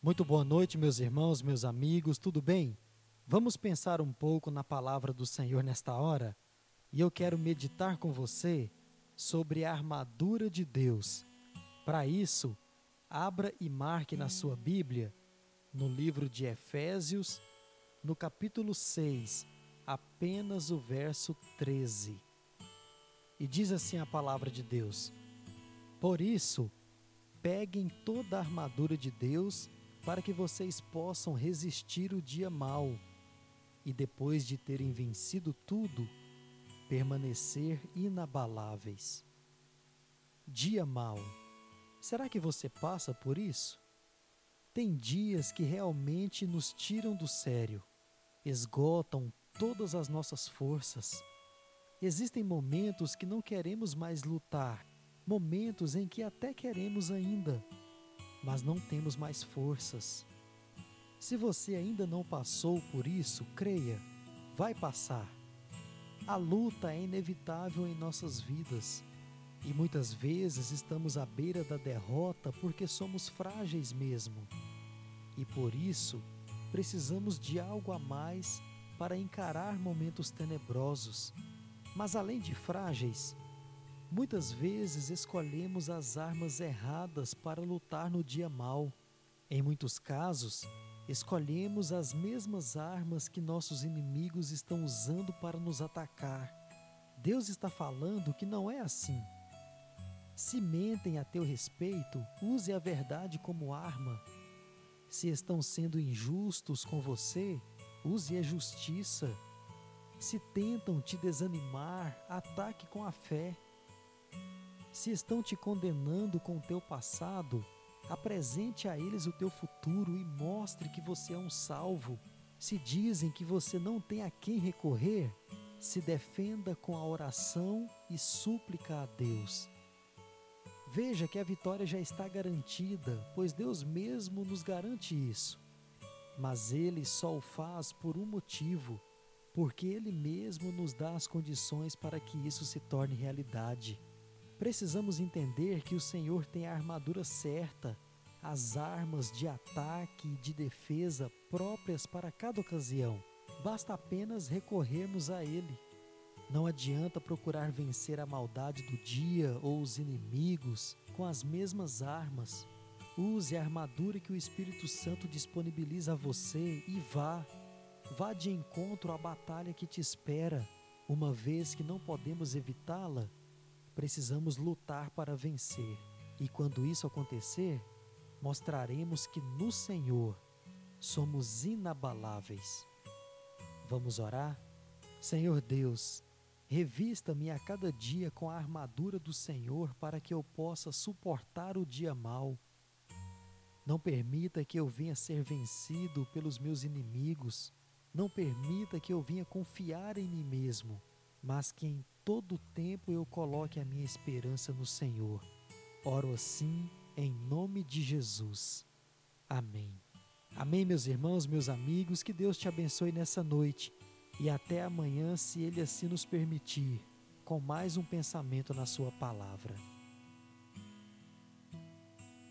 Muito boa noite, meus irmãos, meus amigos, tudo bem? Vamos pensar um pouco na palavra do Senhor nesta hora? E eu quero meditar com você sobre a armadura de Deus. Para isso, abra e marque na sua Bíblia, no livro de Efésios, no capítulo 6, apenas o verso 13. E diz assim a palavra de Deus: Por isso, peguem toda a armadura de Deus para que vocês possam resistir o dia mau e, depois de terem vencido tudo, permanecer inabaláveis. Dia mau. Será que você passa por isso? Tem dias que realmente nos tiram do sério, esgotam todas as nossas forças. Existem momentos que não queremos mais lutar, momentos em que até queremos ainda, mas não temos mais forças. Se você ainda não passou por isso, creia, vai passar. A luta é inevitável em nossas vidas e muitas vezes estamos à beira da derrota porque somos frágeis mesmo. E por isso, precisamos de algo a mais para encarar momentos tenebrosos. Mas além de frágeis, Muitas vezes escolhemos as armas erradas para lutar no dia mal. Em muitos casos, escolhemos as mesmas armas que nossos inimigos estão usando para nos atacar. Deus está falando que não é assim. Se mentem a teu respeito, use a verdade como arma. Se estão sendo injustos com você, use a justiça. Se tentam te desanimar, ataque com a fé. Se estão te condenando com o teu passado, apresente a eles o teu futuro e mostre que você é um salvo. Se dizem que você não tem a quem recorrer, se defenda com a oração e súplica a Deus. Veja que a vitória já está garantida, pois Deus mesmo nos garante isso. Mas Ele só o faz por um motivo, porque Ele mesmo nos dá as condições para que isso se torne realidade. Precisamos entender que o Senhor tem a armadura certa, as armas de ataque e de defesa próprias para cada ocasião. Basta apenas recorrermos a Ele. Não adianta procurar vencer a maldade do dia ou os inimigos com as mesmas armas. Use a armadura que o Espírito Santo disponibiliza a você e vá. Vá de encontro à batalha que te espera, uma vez que não podemos evitá-la precisamos lutar para vencer. E quando isso acontecer, mostraremos que no Senhor somos inabaláveis. Vamos orar? Senhor Deus, revista-me a cada dia com a armadura do Senhor para que eu possa suportar o dia mau. Não permita que eu venha ser vencido pelos meus inimigos. Não permita que eu venha confiar em mim mesmo, mas que em todo tempo eu coloque a minha esperança no Senhor. Oro assim em nome de Jesus. Amém. Amém, meus irmãos, meus amigos, que Deus te abençoe nessa noite e até amanhã, se Ele assim nos permitir, com mais um pensamento na Sua palavra.